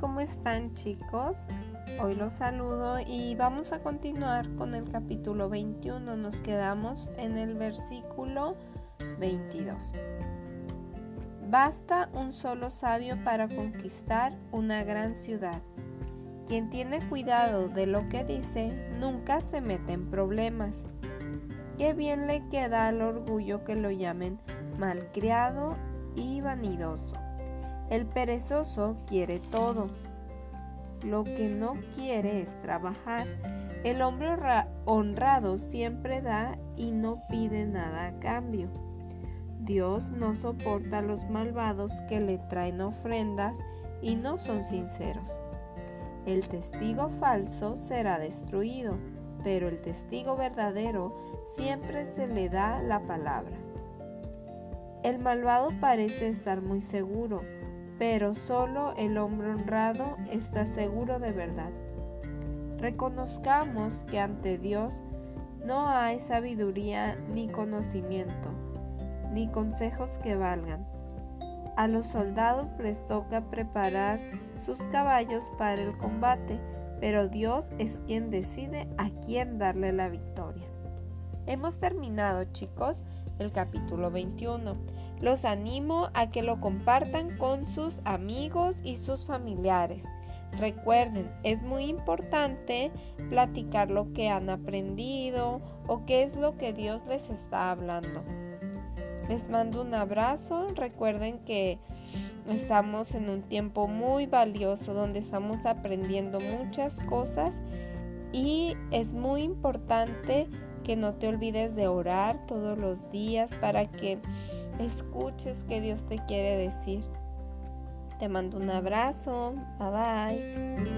¿cómo están chicos? Hoy los saludo y vamos a continuar con el capítulo 21. Nos quedamos en el versículo 22. Basta un solo sabio para conquistar una gran ciudad. Quien tiene cuidado de lo que dice nunca se mete en problemas. Qué bien le queda al orgullo que lo llamen malcriado y vanidoso. El perezoso quiere todo. Lo que no quiere es trabajar. El hombre honrado siempre da y no pide nada a cambio. Dios no soporta a los malvados que le traen ofrendas y no son sinceros. El testigo falso será destruido, pero el testigo verdadero siempre se le da la palabra. El malvado parece estar muy seguro, pero solo el hombre honrado está seguro de verdad. Reconozcamos que ante Dios no hay sabiduría ni conocimiento, ni consejos que valgan. A los soldados les toca preparar sus caballos para el combate, pero Dios es quien decide a quién darle la victoria. Hemos terminado, chicos, el capítulo 21. Los animo a que lo compartan con sus amigos y sus familiares. Recuerden, es muy importante platicar lo que han aprendido o qué es lo que Dios les está hablando. Les mando un abrazo. Recuerden que estamos en un tiempo muy valioso donde estamos aprendiendo muchas cosas y es muy importante que no te olvides de orar todos los días para que escuches que Dios te quiere decir. Te mando un abrazo. Bye bye.